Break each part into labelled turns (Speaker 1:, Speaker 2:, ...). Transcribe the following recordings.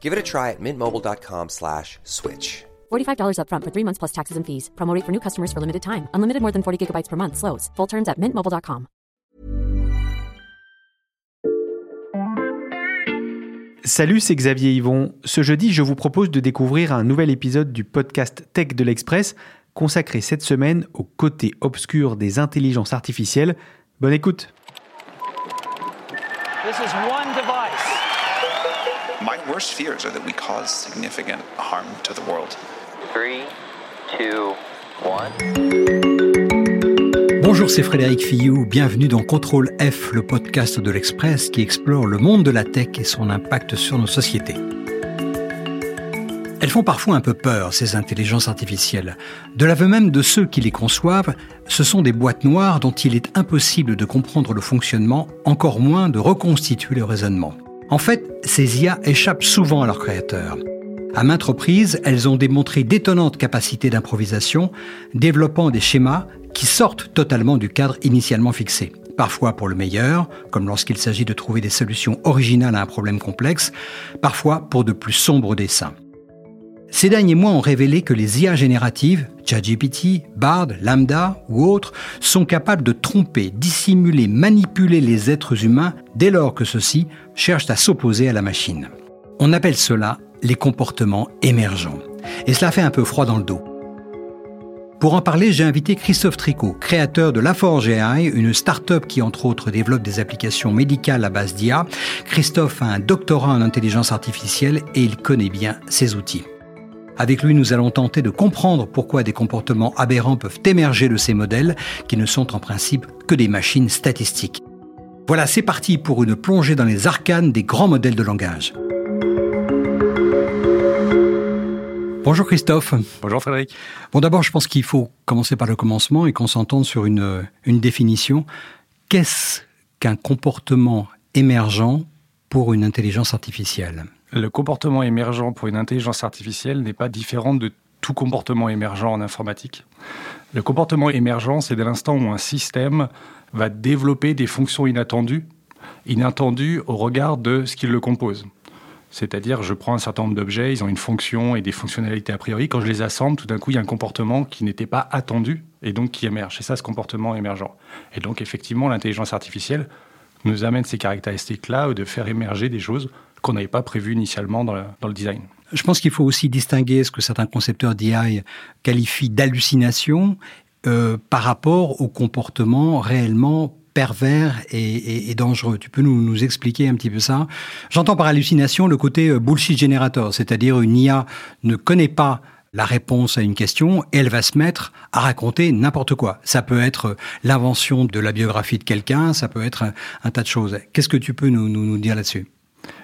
Speaker 1: Give it a try at mintmobile.com slash switch.
Speaker 2: $45 upfront for three months plus taxes and fees. Promo rate for new customers for limited time. Unlimited more than 40 gigabytes per month. Slows. Full terms at mintmobile.com.
Speaker 3: Salut, c'est Xavier Yvon. Ce jeudi, je vous propose de découvrir un nouvel épisode du podcast Tech de l'Express, consacré cette semaine au côté obscur des intelligences artificielles. Bonne écoute.
Speaker 4: This is one device.
Speaker 5: My worst fears are that we cause significant harm to the world.
Speaker 6: Three, two, one.
Speaker 7: Bonjour, c'est Frédéric Fillou. Bienvenue dans Contrôle F, le podcast de l'Express qui explore le monde de la tech et son impact sur nos sociétés. Elles font parfois un peu peur, ces intelligences artificielles. De l'aveu même de ceux qui les conçoivent, ce sont des boîtes noires dont il est impossible de comprendre le fonctionnement, encore moins de reconstituer le raisonnement. En fait, ces IA échappent souvent à leurs créateurs. À maintes reprises, elles ont démontré d'étonnantes capacités d'improvisation, développant des schémas qui sortent totalement du cadre initialement fixé. Parfois pour le meilleur, comme lorsqu'il s'agit de trouver des solutions originales à un problème complexe, parfois pour de plus sombres dessins. Ces derniers mois ont révélé que les IA génératives, ChatGPT, Bard, Lambda ou autres, sont capables de tromper, dissimuler, manipuler les êtres humains dès lors que ceux-ci cherchent à s'opposer à la machine. On appelle cela les comportements émergents. Et cela fait un peu froid dans le dos. Pour en parler, j'ai invité Christophe Tricot, créateur de LaForge AI, une start-up qui entre autres développe des applications médicales à base d'IA. Christophe a un doctorat en intelligence artificielle et il connaît bien ces outils. Avec lui, nous allons tenter de comprendre pourquoi des comportements aberrants peuvent émerger de ces modèles qui ne sont en principe que des machines statistiques. Voilà, c'est parti pour une plongée dans les arcanes des grands modèles de langage. Bonjour Christophe.
Speaker 3: Bonjour Frédéric.
Speaker 7: Bon d'abord, je pense qu'il faut commencer par le commencement et qu'on s'entende sur une, une définition. Qu'est-ce qu'un comportement émergent pour une intelligence artificielle?
Speaker 8: Le comportement émergent pour une intelligence artificielle n'est pas différent de tout comportement émergent en informatique. Le comportement émergent, c'est dès l'instant où un système va développer des fonctions inattendues, inattendues au regard de ce qui le compose. C'est-à-dire, je prends un certain nombre d'objets, ils ont une fonction et des fonctionnalités a priori. Quand je les assemble, tout d'un coup, il y a un comportement qui n'était pas attendu et donc qui émerge. C'est ça ce comportement émergent. Et donc, effectivement, l'intelligence artificielle nous amène ces caractéristiques-là de faire émerger des choses qu'on n'avait pas prévues initialement dans le, design.
Speaker 7: Je pense qu'il faut aussi distinguer ce que certains concepteurs d'IA qualifient d'hallucination euh, par rapport au comportement réellement pervers et, dangereux. Tu peux nous, expliquer un petit peu ça? J'entends par hallucination le côté euh, bullshit generator, c'est-à-dire une IA ne connaît pas la réponse à une question et elle va se mettre à raconter n'importe quoi. Ça peut être euh, l'invention de la biographie de quelqu'un, ça peut être un, tas de choses. Qu'est-ce que tu peux nous dire là-dessus?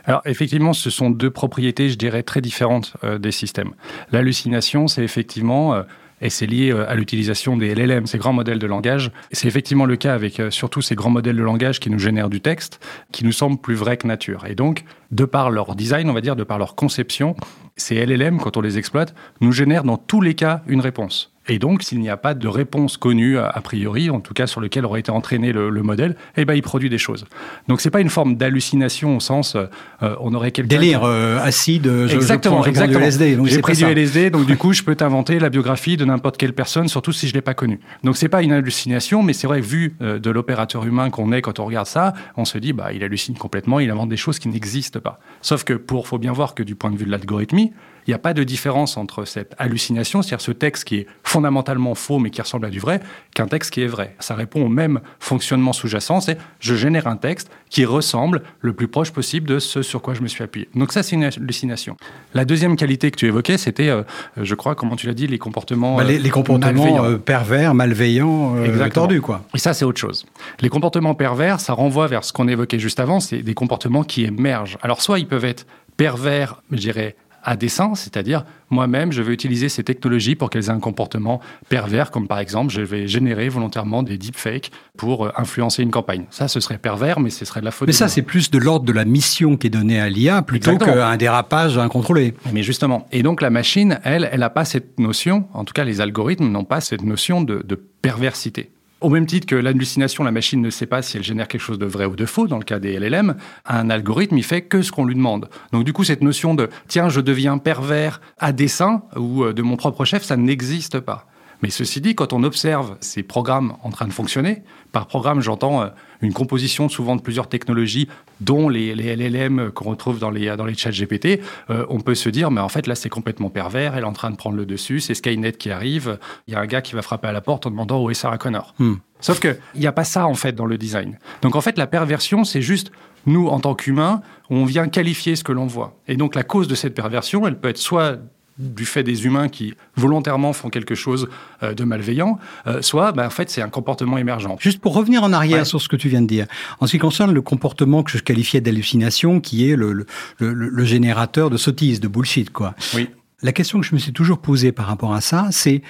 Speaker 8: Alors effectivement, ce sont deux propriétés, je dirais, très différentes euh, des systèmes. L'hallucination, c'est effectivement euh, et c'est lié à l'utilisation des LLM, ces grands modèles de langage. C'est effectivement le cas avec euh, surtout ces grands modèles de langage qui nous génèrent du texte, qui nous semblent plus vrais que nature. Et donc, de par leur design, on va dire, de par leur conception, ces LLM, quand on les exploite, nous génèrent dans tous les cas une réponse. Et donc, s'il n'y a pas de réponse connue a priori, en tout cas sur lequel aurait été entraîné le, le modèle, eh ben, il produit des choses. Donc, c'est pas une forme d'hallucination au sens, euh, on aurait quelqu'un
Speaker 7: délire qui... euh, acide. Je,
Speaker 8: exactement,
Speaker 7: je
Speaker 8: exactement.
Speaker 7: LSD.
Speaker 8: J'ai pris du LSD, donc du coup, je peux t'inventer la biographie de n'importe quelle personne, surtout si je l'ai pas connue. Donc, c'est pas une hallucination, mais c'est vrai vu euh, de l'opérateur humain qu'on est quand on regarde ça, on se dit, bah, il hallucine complètement, il invente des choses qui n'existent pas. Sauf que pour, faut bien voir que du point de vue de l'algorithmie, il n'y a pas de différence entre cette hallucination, c'est-à-dire ce texte qui est fondamentalement faux mais qui ressemble à du vrai, qu'un texte qui est vrai. Ça répond au même fonctionnement sous-jacent, c'est je génère un texte qui ressemble le plus proche possible de ce sur quoi je me suis appuyé. Donc ça, c'est une hallucination. La deuxième qualité que tu évoquais, c'était, euh, je crois, comment tu l'as dit, les comportements...
Speaker 7: Bah, les, les
Speaker 8: euh,
Speaker 7: comportements
Speaker 8: malveillants.
Speaker 7: euh, pervers, malveillants, euh, tordus, quoi.
Speaker 8: Et ça, c'est autre chose. Les comportements pervers, ça renvoie vers ce qu'on évoquait juste avant, c'est des comportements qui émergent. Alors, soit ils peuvent être pervers, je dirais, à dessein, c'est-à-dire moi-même, je vais utiliser ces technologies pour qu'elles aient un comportement pervers, comme par exemple, je vais générer volontairement des deepfakes pour euh, influencer une campagne. Ça, ce serait pervers, mais ce serait de la faute.
Speaker 7: Mais ça, c'est plus de l'ordre de la mission qui est donnée à l'IA plutôt qu'un dérapage incontrôlé.
Speaker 8: Mais justement, et donc la machine, elle, elle n'a pas cette notion, en tout cas les algorithmes n'ont pas cette notion de, de perversité. Au même titre que l'hallucination, la machine ne sait pas si elle génère quelque chose de vrai ou de faux, dans le cas des LLM, un algorithme, il fait que ce qu'on lui demande. Donc du coup, cette notion de « tiens, je deviens pervers à dessein » ou euh, de mon propre chef, ça n'existe pas. Mais ceci dit, quand on observe ces programmes en train de fonctionner, par programme, j'entends euh, une composition souvent de plusieurs technologies, dont les, les LLM qu'on retrouve dans les, dans les chats GPT, euh, on peut se dire, mais en fait, là, c'est complètement pervers, elle est en train de prendre le dessus, c'est Skynet qui arrive, il y a un gars qui va frapper à la porte en demandant où est Sarah Connor.
Speaker 7: Hmm.
Speaker 8: Sauf qu'il n'y a pas ça, en fait, dans le design. Donc, en fait, la perversion, c'est juste nous, en tant qu'humains, on vient qualifier ce que l'on voit. Et donc, la cause de cette perversion, elle peut être soit du fait des humains qui volontairement font quelque chose euh, de malveillant, euh, soit ben, en fait c'est un comportement émergent.
Speaker 7: Juste pour revenir en arrière
Speaker 8: Ouais.
Speaker 7: sur ce que tu viens de dire, en ce qui concerne le comportement que je qualifiais d'hallucination, qui est le, le, le- le générateur de sottises, de bullshit, quoi.
Speaker 8: Oui.
Speaker 7: La question que je me suis toujours posée par rapport à ça, c'est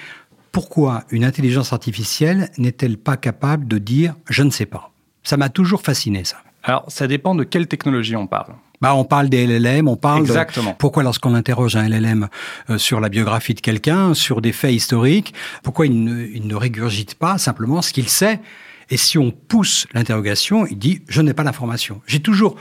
Speaker 7: pourquoi une intelligence artificielle n'est-elle pas capable de dire je ne sais pas Ça m'a toujours fasciné, ça.
Speaker 8: Alors ça dépend de quelle technologie on parle.
Speaker 7: Bah, on parle des LLM, on parle de-
Speaker 8: Exactement.
Speaker 7: pourquoi lorsqu'on interroge un LLM euh, sur la biographie de quelqu'un, sur des faits historiques, pourquoi il ne, il ne régurgite pas simplement ce qu'il sait Et si on pousse l'interrogation, il dit je n'ai pas l'information. J'ai toujours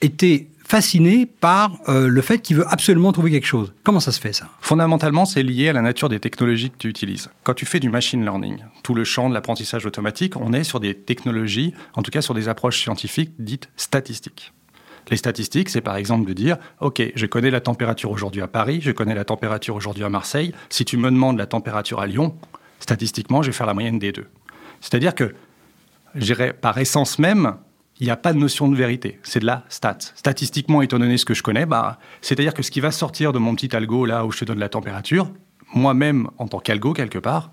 Speaker 7: été fasciné par euh, le fait qu'il veut absolument trouver quelque chose. Comment ça se fait ça?
Speaker 8: Fondamentalement, c'est lié à la nature des technologies que tu utilises. Quand tu fais du machine learning, tout le champ de l'apprentissage automatique, on est sur des technologies, en tout cas sur des approches scientifiques dites statistiques. Les statistiques, c'est par exemple de dire, OK, je connais la température aujourd'hui à Paris, je connais la température aujourd'hui à Marseille. Si tu me demandes la température à Lyon, statistiquement, je vais faire la moyenne des deux. C'est-à-dire que, par essence même, il n'y a pas de notion de vérité. C'est de la stat. Statistiquement, étant donné ce que je connais, bah, c'est-à-dire que ce qui va sortir de mon petit algo, là où je te donne la température, moi-même, en tant qu'algo, quelque part,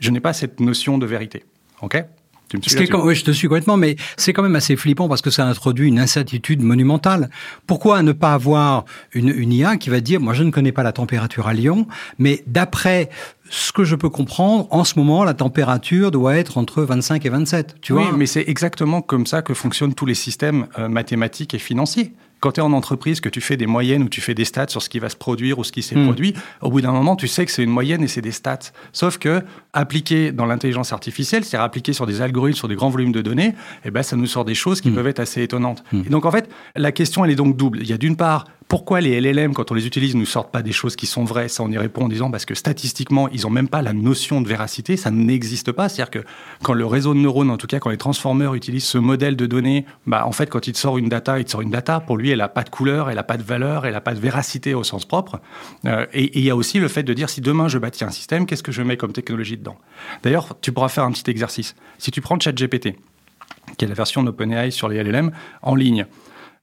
Speaker 8: je n'ai pas cette notion de vérité. OK? Tu me suis
Speaker 7: oui, je te suis complètement, mais c'est quand même assez flippant parce que ça introduit une incertitude monumentale. Pourquoi ne pas avoir une, une IA qui va dire, moi je ne connais pas la température à Lyon, mais d'après ce que je peux comprendre, en ce moment, la température doit être entre 25 et 27. Tu
Speaker 8: oui,
Speaker 7: vois?
Speaker 8: mais c'est exactement comme ça que fonctionnent tous les systèmes euh, mathématiques et financiers. Quand tu es en entreprise, que tu fais des moyennes ou tu fais des stats sur ce qui va se produire ou ce qui s'est
Speaker 7: Hmm.
Speaker 8: produit, au bout d'un moment, tu sais que c'est une moyenne et c'est des stats. Sauf que, appliqué dans l'intelligence artificielle, c'est-à-dire appliqué sur des algorithmes, sur des grands volumes de données, eh ben, ça nous sort des choses
Speaker 7: Hmm.
Speaker 8: qui peuvent être assez étonnantes. Et donc, en fait, la question, elle est donc double. Il y a d'une part, pourquoi les LLM, quand on les utilise, ne sortent pas des choses qui sont vraies? Ça, on y répond en disant parce que statistiquement, ils n'ont même pas la notion de véracité, ça n'existe pas. C'est-à-dire que quand le réseau de neurones, en tout cas quand les transformeurs utilisent ce modèle de données, bah, en fait, quand il te sort une data, il te sort une data. Pour lui, elle n'a pas de couleur, elle n'a pas de valeur, elle n'a pas de véracité au sens propre. Euh, et et il y a aussi le fait de dire si demain je bâtis un système, qu'est-ce que je mets comme technologie dedans? D'ailleurs, tu pourras faire un petit exercice. Si tu prends ChatGPT, qui est la version d'OpenAI sur les LLM, en ligne,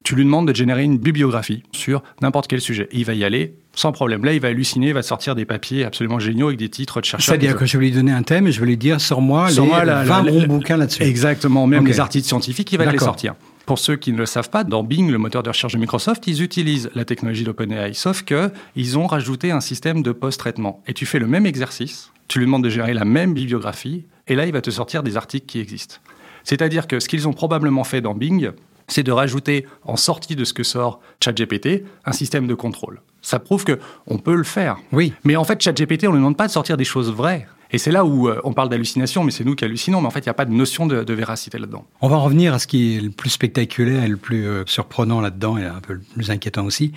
Speaker 8: tu lui demandes de générer une bibliographie sur n'importe quel sujet. Il va y aller sans problème. Là, il va halluciner, il va sortir des papiers absolument géniaux avec des titres de chercheurs.
Speaker 7: C'est-à-dire que je vais lui donner un thème et je vais lui dire, sors-moi les
Speaker 8: la-
Speaker 7: 20
Speaker 8: la-
Speaker 7: bons
Speaker 8: la-
Speaker 7: bouquins là-dessus.
Speaker 8: Exactement, même les articles scientifiques, il va les sortir. Pour ceux qui ne le savent pas, dans Bing, le moteur de recherche de Microsoft, ils utilisent la technologie d'OpenAI, sauf que ils ont rajouté un système de post-traitement. Et tu fais le même exercice, tu lui demandes de gérer la même bibliographie, et là, il va te sortir des articles qui existent. C'est-à-dire que ce qu'ils ont probablement fait dans Bing, c'est de rajouter, en sortie de ce que sort ChatGPT, un système de contrôle. Ça prouve que on peut le faire.
Speaker 7: Oui.
Speaker 8: Mais en fait, ChatGPT, on ne demande pas de sortir des choses vraies. Et c'est là où euh, on parle d'hallucination, mais c'est nous qui hallucinons. Mais en fait, il n'y a pas de notion de, de véracité là-dedans.
Speaker 7: On va en revenir à ce qui est le plus spectaculaire et le plus euh, surprenant là-dedans et un peu le plus inquiétant aussi,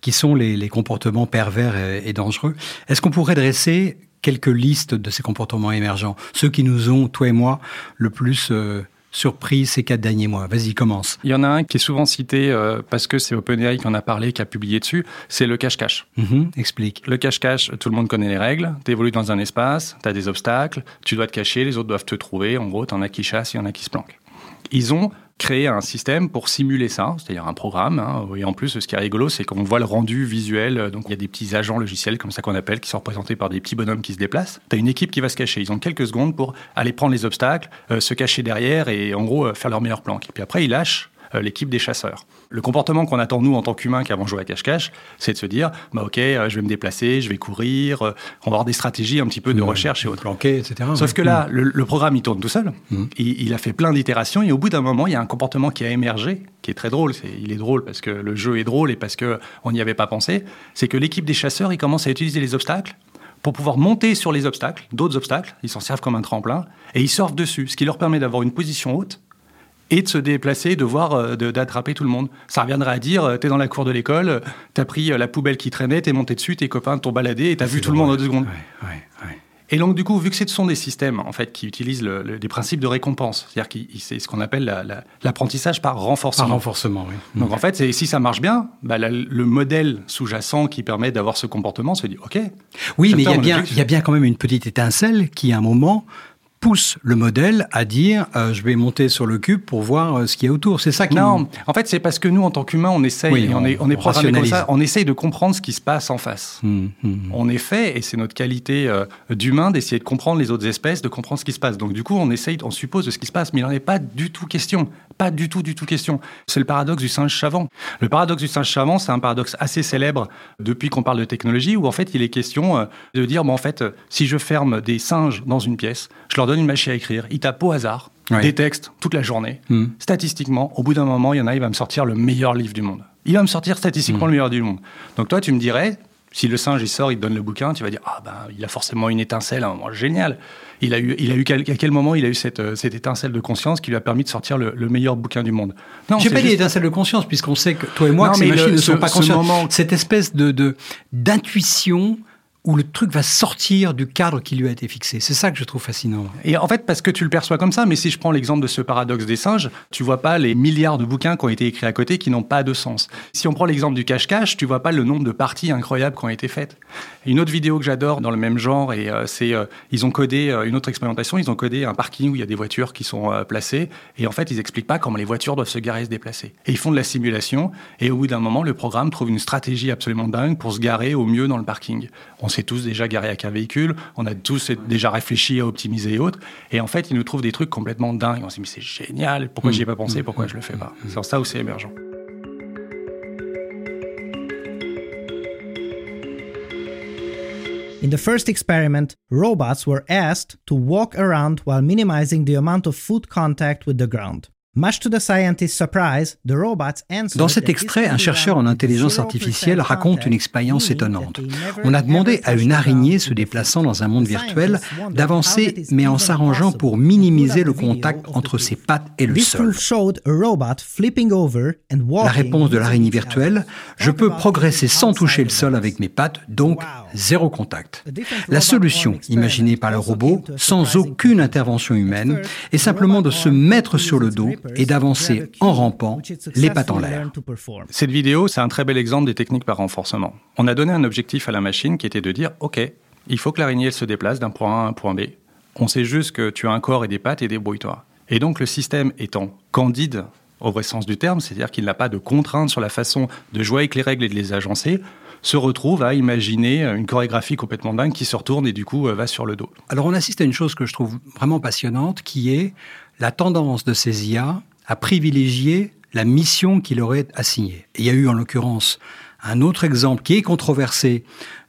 Speaker 7: qui sont les, les comportements pervers et, et dangereux. Est-ce qu'on pourrait dresser quelques listes de ces comportements émergents, ceux qui nous ont, toi et moi, le plus euh, surpris ces quatre derniers mois Vas-y, commence.
Speaker 8: Il y en a un qui est souvent cité euh, parce que c'est OpenAI qui en a parlé, qui a publié dessus, c'est le cache-cache.
Speaker 7: Mhm, explique.
Speaker 8: Le cache-cache, tout le monde connaît les règles. Tu évolues dans un espace, tu as des obstacles, tu dois te cacher, les autres doivent te trouver. En gros, tu en as qui chassent, il y en a qui se planquent. Ils ont créé un système pour simuler ça, c'est-à-dire un programme. hein. Et en plus, ce qui est rigolo, c'est qu'on voit le rendu visuel. Donc, il y a des petits agents logiciels, comme ça qu'on appelle, qui sont représentés par des petits bonhommes qui se déplacent. Tu as une équipe qui va se cacher. Ils ont quelques secondes pour aller prendre les obstacles, euh, se cacher derrière et, en gros, euh, faire leur meilleure planque. Et puis après, ils lâchent euh, l'équipe des chasseurs. Le comportement qu'on attend, nous, en tant qu'humains, qui avons joué à cache-cache, c'est de se dire, bah, OK, euh, je vais me déplacer, je vais courir, euh, on va avoir des stratégies un petit peu de recherche et autres.
Speaker 7: Planqué, etc.
Speaker 8: Sauf que là, le, le programme, il tourne tout seul.
Speaker 7: Mhm.
Speaker 8: Il, il a fait plein d'itérations et au bout d'un moment, il y a un comportement qui a émergé, qui est très drôle. Il est drôle parce que le jeu est drôle et parce qu'on n'y avait pas pensé. C'est que l'équipe des chasseurs, ils commencent à utiliser les obstacles pour pouvoir monter sur les obstacles, d'autres obstacles. Ils s'en servent comme un tremplin et ils surfent dessus, ce qui leur permet d'avoir une position haute et de se déplacer, de voir, euh, d'attraper tout le monde. Ça reviendrait à dire, euh, t'es dans la cour de l'école, euh, t'as pris la poubelle qui traînait, t'es monté dessus, tes copains t'ont baladé et t'as vu tout le monde en deux secondes.
Speaker 7: Ouais, ouais, ouais.
Speaker 8: Et donc, du coup, vu que ce sont des systèmes en fait qui utilisent le- le- des principes de récompense, c'est-à-dire que c'est ce qu'on appelle la- la- l'apprentissage par renforcement.
Speaker 7: Par renforcement, oui.
Speaker 8: Donc en fait, si ça marche bien, bah, la- le modèle sous-jacent qui permet d'avoir ce comportement se dit OK.
Speaker 7: Oui, mais il y,
Speaker 8: bien
Speaker 7: a
Speaker 8: mon
Speaker 7: bien,
Speaker 8: objectif.
Speaker 7: il y a bien quand même une petite étincelle qui, à un moment, pousse le modèle à dire euh, je vais monter sur le cube pour voir euh, ce qu'il y a autour. C'est ça qui
Speaker 8: Non, en fait, c'est parce que nous, en tant qu'humains, on essaye,
Speaker 7: Oui,
Speaker 8: on,
Speaker 7: on-
Speaker 8: est, on est programmé comme ça, on essaye de comprendre ce qui se passe en face.
Speaker 7: Hum, hum.
Speaker 8: On est fait, et c'est notre qualité euh, d'humain d'essayer de comprendre les autres espèces, de comprendre ce qui se passe. Donc du coup, on essaye, on suppose de ce qui se passe, mais il n'en est pas du tout question. Pas du tout, du tout question. C'est le paradoxe du singe savant. Le paradoxe du singe savant, c'est un paradoxe assez célèbre depuis qu'on parle de technologie, où en fait, il est question de dire, bon, en fait, si je ferme des singes dans une pièce, je leur donne une machine à écrire, ils tapent au hasard
Speaker 7: Ouais.
Speaker 8: des textes toute la journée.
Speaker 7: Hmm.
Speaker 8: Statistiquement, au bout d'un moment, il y en a, il va me sortir le meilleur livre du monde. Il va me sortir statistiquement le meilleur du monde. Donc toi, tu me dirais, si le singe il sort, il te donne le bouquin, tu vas dire ah ben il a forcément une étincelle à un moment génial. Il a eu, il a eu quel- à quel moment il a eu cette, euh, cette étincelle de conscience qui lui a permis de sortir le, le meilleur bouquin du monde? Non,
Speaker 7: J'ai
Speaker 8: c'est
Speaker 7: pas dit étincelle de conscience, puisqu'on sait que toi et moi,
Speaker 8: Non,
Speaker 7: que ces
Speaker 8: le-
Speaker 7: machines ne
Speaker 8: ce-
Speaker 7: sont pas
Speaker 8: ce
Speaker 7: conscientes.
Speaker 8: moment-
Speaker 7: Cette espèce de de- d'intuition où le truc va sortir du cadre qui lui a été fixé. C'est ça que je trouve fascinant.
Speaker 8: Et en fait, parce que tu le perçois comme ça, mais si je prends l'exemple de ce paradoxe des singes, tu vois pas les milliards de bouquins qui ont été écrits à côté qui n'ont pas de sens. Si on prend l'exemple du cache-cache, tu vois pas le nombre de parties incroyables qui ont été faites. Une autre vidéo que j'adore dans le même genre, et euh, c'est euh, ils ont codé euh, une autre expérimentation, ils ont codé un parking où il y a des voitures qui sont placées, et en fait, ils expliquent pas comment les voitures doivent se garer et se déplacer. Et ils font de la simulation, et au bout d'un moment, le programme trouve une stratégie absolument dingue pour se garer au mieux dans le parking. S'est tous déjà garés avec un véhicule, on a tous déjà réfléchi à optimiser et autres, et en fait, ils nous trouvent des trucs complètement dingues. On s'est dit, mais c'est génial, pourquoi j'y ai pas pensé, pourquoi je le fais pas? C'est en ça où c'est émergent.
Speaker 4: In the first experiment, robots were asked to walk around while minimizing the amount of foot contact with the ground. Much to the scientists' surprise, the robots answered
Speaker 7: Dans cet extrait, un chercheur en intelligence
Speaker 4: 0%
Speaker 7: artificielle raconte une expérience étonnante. On a demandé à une araignée se déplaçant dans un monde virtuel d'avancer mais en s'arrangeant pour minimiser le contact entre ses pattes et le sol. La réponse de l'araignée virtuelle, je peux progresser sans toucher le sol avec mes pattes, donc zéro contact. La solution imaginée par le robot, sans aucune intervention humaine, est simplement de se mettre sur le dos et d'avancer en rampant, les pattes en l'air.
Speaker 8: Cette vidéo, c'est un très bel exemple des techniques par renforcement. On a donné un objectif à la machine qui était de dire, OK, il faut que l'araignée se déplace d'un point A à un point B. On sait juste que tu as un corps et des pattes et débrouille-toi. Et donc le système étant candide au vrai sens du terme, c'est-à-dire qu'il n'a pas de contraintes sur la façon de jouer avec les règles et de les agencer, se retrouve à imaginer une chorégraphie complètement dingue qui se retourne et du coup euh, va sur le dos.
Speaker 7: Alors on assiste à une chose que je trouve vraiment passionnante, qui est la tendance de ces IA à privilégier la mission qui leur est assignée. Et il y a eu en l'occurrence un autre exemple qui est controversé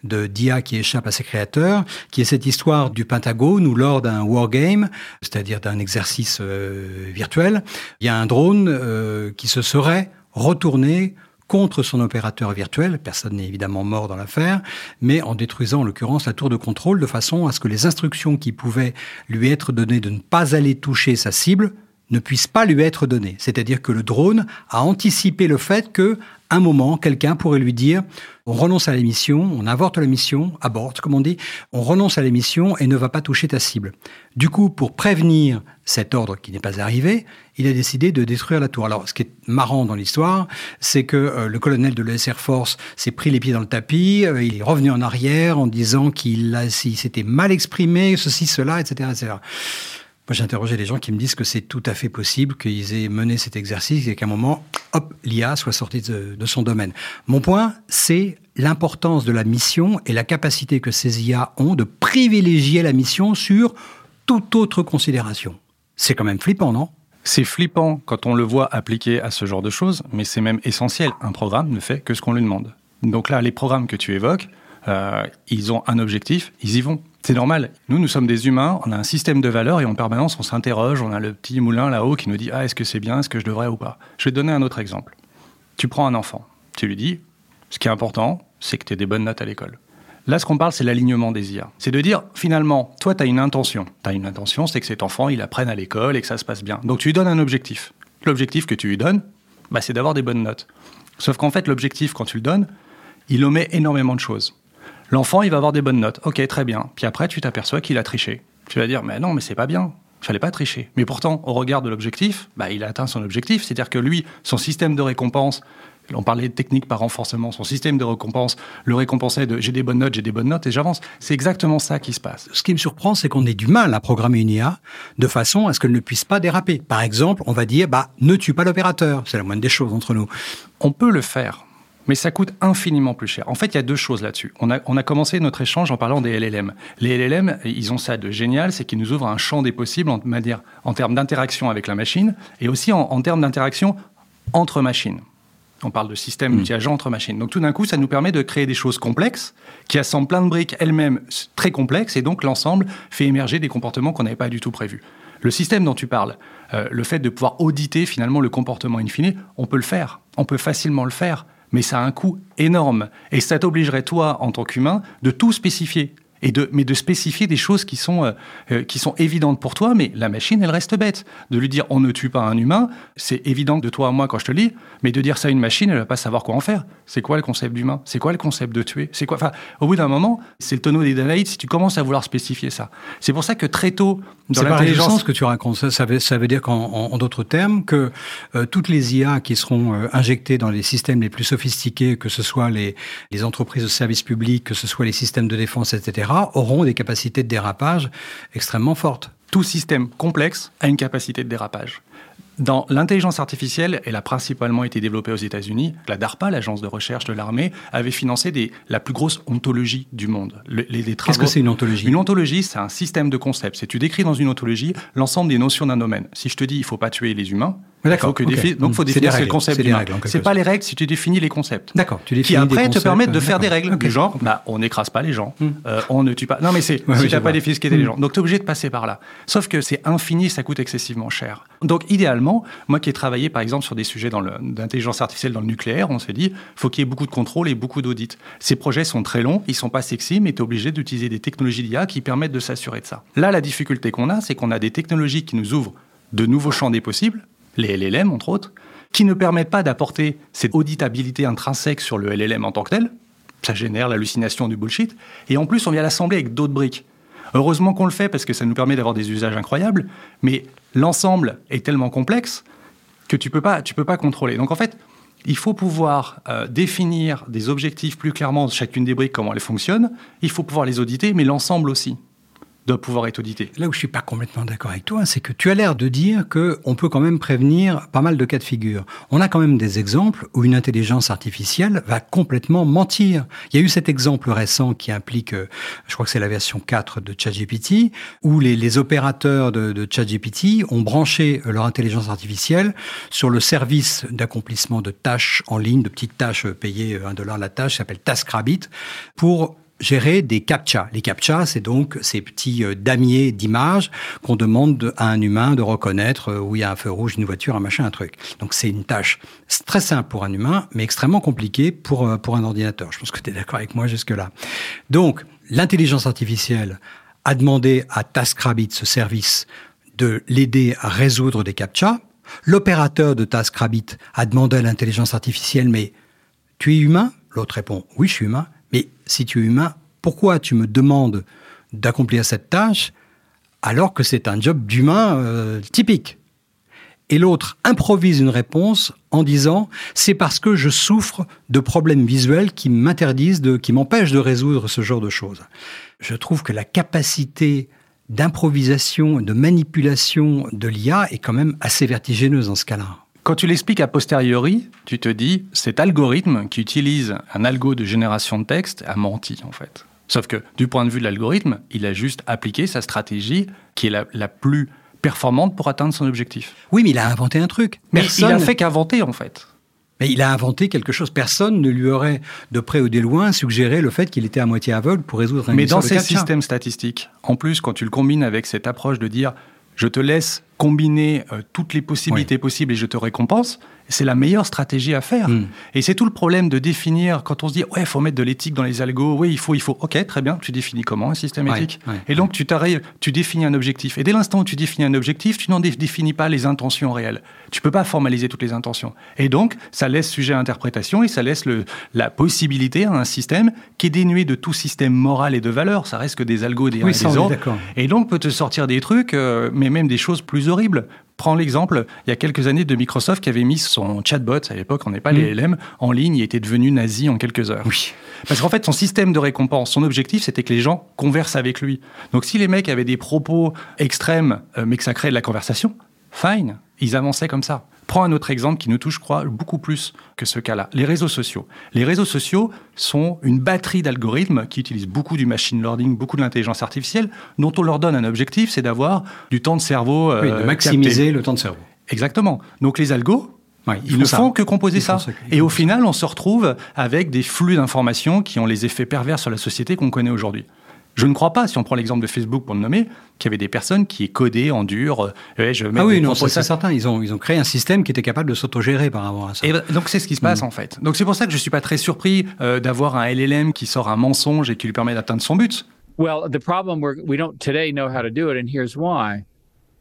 Speaker 7: de d'IA qui échappe à ses créateurs, qui est cette histoire du Pentagone où lors d'un wargame, c'est-à-dire d'un exercice euh, virtuel, il y a un drone euh, qui se serait retourné contre son opérateur virtuel. Personne n'est évidemment mort dans l'affaire, mais en détruisant en l'occurrence la tour de contrôle de façon à ce que les instructions qui pouvaient lui être données de ne pas aller toucher sa cible ne puisse pas lui être donné. C'est-à-dire que le drone a anticipé le fait que, un moment, quelqu'un pourrait lui dire on renonce à la mission, on avorte la mission, aborte comme on dit, on renonce à la mission et ne va pas toucher ta cible. Du coup, pour prévenir cet ordre qui n'est pas arrivé, il a décidé de détruire la tour. Alors, ce qui est marrant dans l'histoire, c'est que euh, le colonel de l'US Air Force s'est pris les pieds dans le tapis, euh, il est revenu en arrière en disant qu'il s'était mal exprimé, ceci, cela, etc., etc. Moi, j'ai interrogé des gens qui me disent que c'est tout à fait possible qu'ils aient mené cet exercice et qu'à un moment, hop, l'IA soit sortie de, de, son domaine. Mon point, c'est l'importance de la mission et la capacité que ces IA ont de privilégier la mission sur toute autre considération. C'est quand même flippant, non?
Speaker 8: C'est flippant quand on le voit appliqué à ce genre de choses, mais c'est même essentiel. Un programme ne fait que ce qu'on lui demande. Donc là, les programmes que tu évoques, euh, ils ont un objectif, ils y vont. C'est normal. Nous, nous sommes des humains, on a un système de valeurs et en permanence, on s'interroge. On a le petit moulin là-haut qui nous dit Ah, est-ce que c'est bien Est-ce que je devrais ou pas? Je vais te donner un autre exemple. Tu prends un enfant, tu lui dis Ce qui est important, c'est que tu aies des bonnes notes à l'école. Là, ce qu'on parle, c'est l'alignement des IA. C'est de dire, finalement, toi, tu as une intention. Tu as une intention, c'est que cet enfant, il apprenne à l'école et que ça se passe bien. Donc, tu lui donnes un objectif. L'objectif que tu lui donnes, bah, c'est d'avoir des bonnes notes. Sauf qu'en fait, l'objectif, quand tu le donnes, il omet énormément de choses. L'enfant, il va avoir des bonnes notes. Ok, très bien. Puis après, tu t'aperçois qu'il a triché. Tu vas dire, mais non, mais c'est pas bien. Il fallait pas tricher. Mais pourtant, au regard de l'objectif, bah, il a atteint son objectif. C'est-à-dire que lui, son système de récompense, on parlait de technique par renforcement, son système de récompense le récompensait de j'ai des bonnes notes, j'ai des bonnes notes et j'avance. C'est exactement ça qui se passe.
Speaker 7: Ce qui me surprend, c'est qu'on ait du mal à programmer une IA de façon à ce qu'elle ne puisse pas déraper. Par exemple, on va dire bah ne tue pas l'opérateur, c'est la moindre des choses entre nous.
Speaker 8: On peut le faire. Mais ça coûte infiniment plus cher. En fait, il y a deux choses là-dessus. On a, on a commencé notre échange en parlant des LLM. Les LLM, ils ont ça de génial, c'est qu'ils nous ouvrent un champ des possibles en, en termes d'interaction avec la machine et aussi en, en termes d'interaction entre machines. On parle de système multi-agent entre machines. Donc tout d'un coup, ça nous permet de créer des choses complexes qui assemblent plein de briques elles-mêmes très complexes et donc l'ensemble fait émerger des comportements qu'on n'avait pas du tout prévus. Le système dont tu parles, euh, le fait de pouvoir auditer finalement le comportement in fine, on peut le faire, on peut facilement le faire, mais ça a un coût énorme. Et ça t'obligerait, toi, en tant qu'humain, de tout spécifier et de, mais de spécifier des choses qui sont, euh, euh, qui sont évidentes pour toi, mais la machine, elle reste bête. De lui dire on ne tue pas un humain, c'est évident de toi à moi quand je te lis, mais de dire ça à une machine, elle va pas savoir quoi en faire. C'est quoi le concept d'humain? C'est quoi le concept de tuer? C'est quoi? Enfin, au bout d'un moment, c'est le tonneau des Danaïdes si tu commences à vouloir spécifier ça. C'est pour ça que très tôt,
Speaker 7: dans l'intelligence que tu racontes, ça, ça veut, ça veut dire qu'en d'autres termes, que euh, toutes les IA qui seront injectées dans les systèmes les plus sophistiqués, que ce soit les, les entreprises de services publics, que ce soit les systèmes de défense, etc., auront des capacités de dérapage extrêmement fortes.
Speaker 8: Tout système complexe a une capacité de dérapage. Dans l'intelligence artificielle, elle a principalement été développée aux États-Unis. La DARPA, l'agence de recherche de l'armée, avait financé des, la plus grosse ontologie du monde.
Speaker 7: Qu'est-ce que c'est une ontologie?
Speaker 8: Une ontologie, c'est un système de concepts. C'est tu décris dans une ontologie l'ensemble des notions d'un domaine? Si je te dis il faut pas tuer les humains, Donc il faut définir le concept
Speaker 7: C'est
Speaker 8: C'est pas les règles si tu définis les concepts.
Speaker 7: D'accord.
Speaker 8: Tu définis qui après te permettent de faire des règles du genre, bah, on n'écrase pas les gens, hmm. euh, on ne tue pas. Non mais c'est si tu n'as pas défini ce qu'étaient les hmm. gens. Donc tu es obligé de passer par là. Sauf que c'est infini, ça coûte excessivement cher. Donc idéalement, moi qui ai travaillé par exemple sur des sujets d'intelligence artificielle dans le nucléaire, on se dit faut qu'il y ait beaucoup de contrôle et beaucoup d'audits. Ces projets sont très longs, ils sont pas sexy, mais tu es obligé d'utiliser des technologies d'IA qui permettent de s'assurer de ça. Là, la difficulté qu'on a, c'est qu'on a des technologies qui nous ouvrent de nouveaux champs des possibles les LLM entre autres, qui ne permettent pas d'apporter cette auditabilité intrinsèque sur le LLM en tant que tel. Ça génère l'hallucination du bullshit. Et en plus, on vient l'assembler avec d'autres briques. Heureusement qu'on le fait parce que ça nous permet d'avoir des usages incroyables, mais l'ensemble est tellement complexe que tu peux peux pas contrôler. Donc en fait, il faut pouvoir euh, définir des objectifs plus clairement de chacune des briques, comment elles fonctionnent. Il faut pouvoir les auditer, mais l'ensemble aussi doit pouvoir être audité.
Speaker 7: Là où je suis pas complètement d'accord avec toi, c'est que tu as l'air de dire que on peut quand même prévenir pas mal de cas de figure. On a quand même des exemples où une intelligence artificielle va complètement mentir. Il y a eu cet exemple récent qui implique, euh, je crois que c'est la version 4 de ChatGPT, où les, les opérateurs de, ChatGPT ont branché leur intelligence artificielle sur le service d'accomplissement de tâches en ligne, de petites tâches payées un dollar la tâche, s'appelle TaskRabbit, pour gérer des captcha. Les captcha, c'est donc ces petits euh, damiers d'images qu'on demande à un humain de reconnaître euh, où il y a un feu rouge, une voiture, un machin, un truc. Donc c'est une tâche très simple pour un humain, mais extrêmement compliquée pour, euh, pour un ordinateur. Je pense que tu es d'accord avec moi jusque-là. Donc, l'intelligence artificielle a demandé à TaskRabbit, ce service de l'aider à résoudre des captchas. L'opérateur de TaskRabbit a demandé à l'intelligence artificielle, mais tu es humain? L'autre répond, oui, je suis humain. Mais si tu es humain, pourquoi tu me demandes d'accomplir cette tâche alors que c'est un job d'humain euh, typique? Et l'autre improvise une réponse en disant c'est parce que je souffre de problèmes visuels qui m'interdisent de, qui m'empêchent de résoudre ce genre de choses. Je trouve que la capacité d'improvisation, de manipulation de l'IA est quand même assez vertigineuse dans ce cas-là.
Speaker 8: Quand tu l'expliques a posteriori, tu te dis cet algorithme qui utilise un algo de génération de texte a menti en fait. Sauf que du point de vue de l'algorithme, il a juste appliqué sa stratégie qui est la, la plus performante pour atteindre son objectif.
Speaker 7: Oui, mais il a inventé un truc.
Speaker 8: Mais il a fait qu'inventer, en fait.
Speaker 7: Mais il a inventé quelque chose. Personne ne lui aurait, de près ou de loin, suggéré le fait qu'il était à moitié aveugle pour résoudre un
Speaker 8: Mais dans ces systèmes statistiques, en plus, quand tu le combines avec cette approche de dire je te laisse combiner euh, toutes les possibilités possibles et je te récompense, c'est la meilleure stratégie à faire. Hmm. Et c'est tout le problème de définir, quand on se dit, ouais, il faut mettre de l'éthique dans les algos, oui, il faut, il faut, ok, très bien, tu définis comment un système éthique Et donc, tu tu définis un objectif. Et dès l'instant où tu définis un objectif, tu n'en définis pas les intentions réelles. Tu peux pas formaliser toutes les intentions. Et donc, ça laisse sujet à interprétation et ça laisse le, la possibilité à un système qui est dénué de tout système moral et de valeur. Ça reste que des algos, des,
Speaker 7: oui,
Speaker 8: des
Speaker 7: autres.
Speaker 8: Et donc, peut te sortir des trucs, euh, mais même des choses plus horribles. Prends l'exemple, il y a quelques années, de Microsoft qui avait mis son chatbot, à l'époque on n'est pas les LM, en ligne et était devenu nazi en quelques heures.
Speaker 7: Oui.
Speaker 8: Parce qu'en fait, son système de récompense, son objectif, c'était que les gens conversent avec lui. Donc si les mecs avaient des propos extrêmes, euh, mais que ça créait de la conversation, fine, ils avançaient comme ça. Prends un autre exemple qui nous touche, je crois, beaucoup plus que ce cas-là. Les réseaux sociaux. Les réseaux sociaux sont une batterie d'algorithmes qui utilisent beaucoup du machine learning, beaucoup de l'intelligence artificielle, dont on leur donne un objectif, c'est d'avoir du temps de cerveau.
Speaker 7: Euh, oui, de maximiser le temps de cerveau.
Speaker 8: Exactement. Donc les algos, ils, ne font que composer ça. Et au final, on se retrouve avec des flux d'informations qui ont les effets pervers sur la société qu'on connaît aujourd'hui. Je ne crois pas, si on prend l'exemple de Facebook pour le nommer, qu'il y avait des personnes qui codaient en dur.
Speaker 7: Euh, je ah oui, non, c'est certain. Ils ont, ils ont créé un système qui était capable de s'autogérer par rapport à ça.
Speaker 8: Et donc c'est ce qui se passe mm. en fait. Donc c'est pour ça que je suis pas très surpris euh, d'avoir un LLM qui sort un mensonge et qui lui permet d'atteindre son but.
Speaker 9: Well, the problem we're, we don't today know how to do it, and here's why.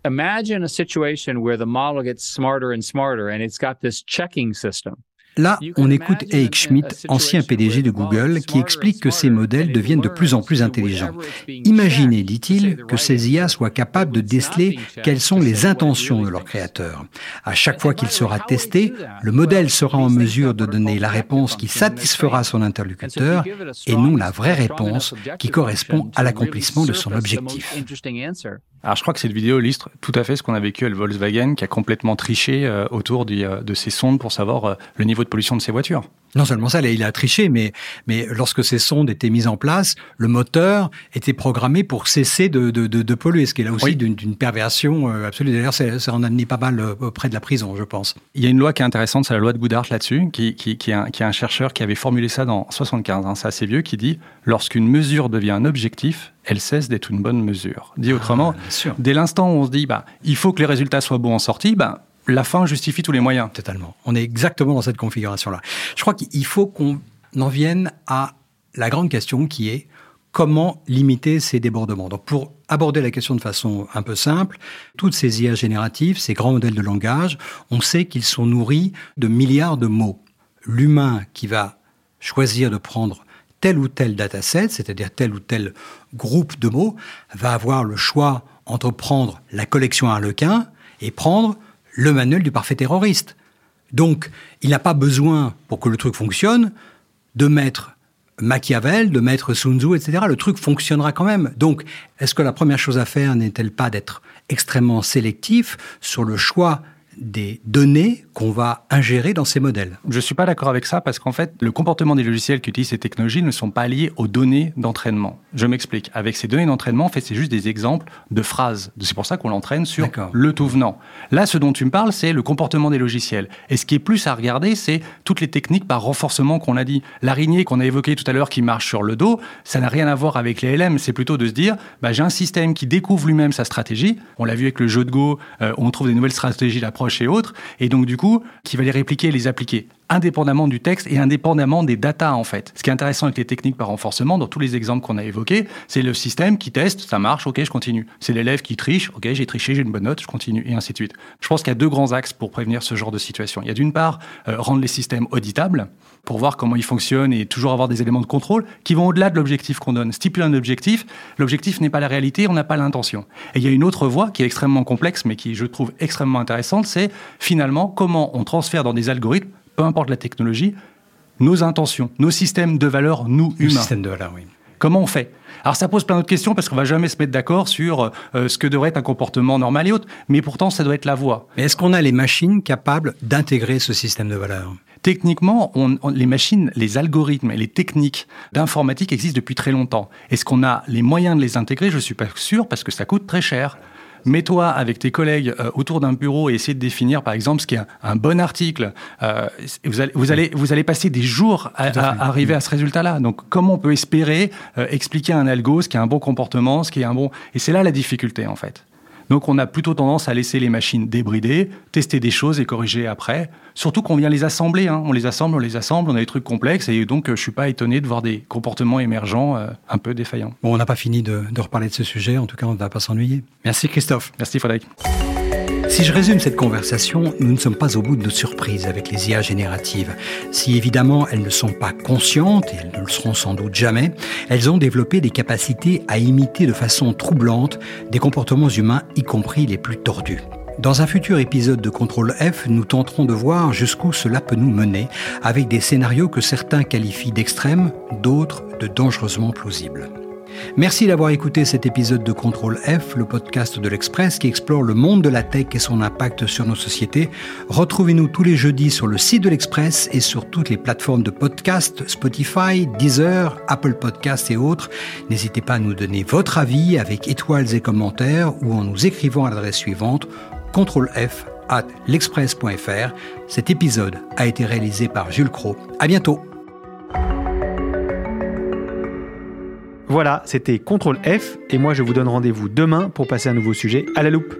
Speaker 9: Imagine a situation where the model gets smarter and smarter, and it's got this checking system.
Speaker 7: Là, on écoute Eric Schmidt, ancien PDG de Google, qui explique que ces modèles deviennent de plus en plus intelligents. Imaginez, dit-il, que ces IA soient capables de déceler quelles sont les intentions de leur créateur. À chaque fois qu'il sera testé, le modèle sera en mesure de donner la réponse qui satisfera son interlocuteur et non la vraie réponse qui correspond à l'accomplissement de son objectif.
Speaker 8: Alors je crois que cette vidéo illustre tout à fait ce qu'on a vécu avec Volkswagen, qui a complètement triché euh, autour euh, de ces sondes pour savoir euh, le niveau de pollution de ses voitures.
Speaker 7: Non seulement ça, il a triché, mais, mais lorsque ces sondes étaient mises en place, le moteur était programmé pour cesser de, de, de, polluer, ce qui est là aussi d'une perversion absolue. D'ailleurs, ça en a amené pas mal près de la prison, je pense.
Speaker 8: Il y a une loi qui est intéressante, c'est la loi de Goudart là-dessus, qui, qui, qui, est un, qui est un chercheur qui avait formulé ça dans 75, hein, c'est assez vieux, qui dit « Lorsqu'une mesure devient un objectif, elle cesse d'être une bonne mesure. Dit autrement,
Speaker 7: ah,
Speaker 8: dès l'instant où on se dit bah, il faut que les résultats soient bons en sortie, bah, la fin justifie tous les moyens.
Speaker 7: Totalement. On est exactement dans cette configuration-là. Je crois qu'il faut qu'on en vienne à la grande question qui est comment limiter ces débordements. Donc pour aborder la question de façon un peu simple, toutes ces IA génératives, ces grands modèles de langage, on sait qu'ils sont nourris de milliards de mots. L'humain qui va choisir de prendre tel ou tel dataset, c'est-à-dire tel ou tel groupe de mots, va avoir le choix entre prendre la collection Harlequin et prendre le manuel du parfait terroriste. Donc, il n'a pas besoin, pour que le truc fonctionne, de mettre Machiavel, de mettre Sun Tzu, etc. Le truc fonctionnera quand même. Donc, est-ce que la première chose à faire n'est-elle pas d'être extrêmement sélectif sur le choix des données qu'on va ingérer dans ces modèles.
Speaker 8: Je ne suis pas d'accord avec ça parce qu'en fait, le comportement des logiciels qui utilisent ces technologies ne sont pas liés aux données d'entraînement. Je m'explique. Avec ces données d'entraînement, en fait, c'est juste des exemples de phrases. C'est pour ça qu'on l'entraîne sur le tout venant. Là, ce dont tu me parles, c'est le comportement des logiciels. Et ce qui est plus à regarder, c'est toutes les techniques par renforcement qu'on a dit. L'araignée qu'on a évoquée tout à l'heure qui marche sur le dos, ça n'a rien à voir avec les LM. C'est plutôt de se dire, bah, j'ai un système qui découvre lui-même sa stratégie. On l'a vu avec le jeu de Go, euh, on trouve des nouvelles stratégies d'approche et autres. Et donc, du coup, qui va les répliquer et les appliquer indépendamment du texte et indépendamment des datas en fait. Ce qui est intéressant avec les techniques par renforcement, dans tous les exemples qu'on a évoqués, c'est le système qui teste, ça marche, ok, je continue. C'est l'élève qui triche, ok, j'ai triché, j'ai une bonne note, je continue, et ainsi de suite. Je pense qu'il y a deux grands axes pour prévenir ce genre de situation. Il y a d'une part euh, rendre les systèmes auditables pour voir comment ils fonctionnent et toujours avoir des éléments de contrôle qui vont au-delà de l'objectif qu'on donne. Stipuler un objectif, l'objectif n'est pas la réalité, on n'a pas l'intention. Et il y a une autre voie qui est extrêmement complexe, mais qui je trouve extrêmement intéressante, c'est finalement comment on transfère dans des algorithmes, peu importe la technologie, nos intentions, nos systèmes de valeurs, nous humains.
Speaker 7: Système de valeurs, oui.
Speaker 8: Comment on fait? Alors ça pose plein d'autres questions parce qu'on va jamais se mettre d'accord sur euh, ce que devrait être un comportement normal et autre, mais pourtant ça doit être la voie.
Speaker 7: Mais est-ce qu'on a les machines capables d'intégrer ce système de valeurs?
Speaker 8: Techniquement, on, on, les machines, les algorithmes et les techniques d'informatique existent depuis très longtemps. Est-ce qu'on a les moyens de les intégrer? Je suis pas sûr parce que ça coûte très cher. Mets-toi avec tes collègues euh, autour d'un bureau et essaie de définir, par exemple, ce qui est un, un bon article. Euh, vous, allez, vous, allez, vous allez passer des jours à, à, à arriver à ce résultat-là. Donc, comment on peut espérer euh, expliquer à un algo ce qui est un bon comportement, ce qui est un bon... Et c'est là la difficulté, en fait. Donc on a plutôt tendance à laisser les machines débrider, tester des choses et corriger après. Surtout qu'on vient les assembler. Hein. On les assemble, on les assemble, on a des trucs complexes et donc je suis pas étonné de voir des comportements émergents euh, un peu défaillants.
Speaker 7: Bon, on n'a pas fini de, de, reparler de ce sujet. En tout cas, on ne va pas s'ennuyer. Merci Christophe.
Speaker 8: Merci Frédéric.
Speaker 7: Si je résume cette conversation, nous ne sommes pas au bout de nos surprises avec les IA génératives. Si évidemment elles ne sont pas conscientes, et elles ne le seront sans doute jamais, elles ont développé des capacités à imiter de façon troublante des comportements humains, y compris les plus tordus. Dans un futur épisode de Contrôle F, nous tenterons de voir jusqu'où cela peut nous mener, avec des scénarios que certains qualifient d'extrêmes, d'autres de dangereusement plausibles. Merci d'avoir écouté cet épisode de Contrôle F, le podcast de l'Express qui explore le monde de la tech et son impact sur nos sociétés. Retrouvez-nous tous les jeudis sur le site de l'Express et sur toutes les plateformes de podcast, Spotify, Deezer, Apple Podcasts et autres. N'hésitez pas à nous donner votre avis avec étoiles et commentaires ou en nous écrivant à l'adresse suivante contrôle F at l'express.fr. Cet épisode a été réalisé par Jules Cro. À bientôt!
Speaker 3: Voilà, c'était CTRL F et moi je vous donne rendez-vous demain pour passer un nouveau sujet à la loupe.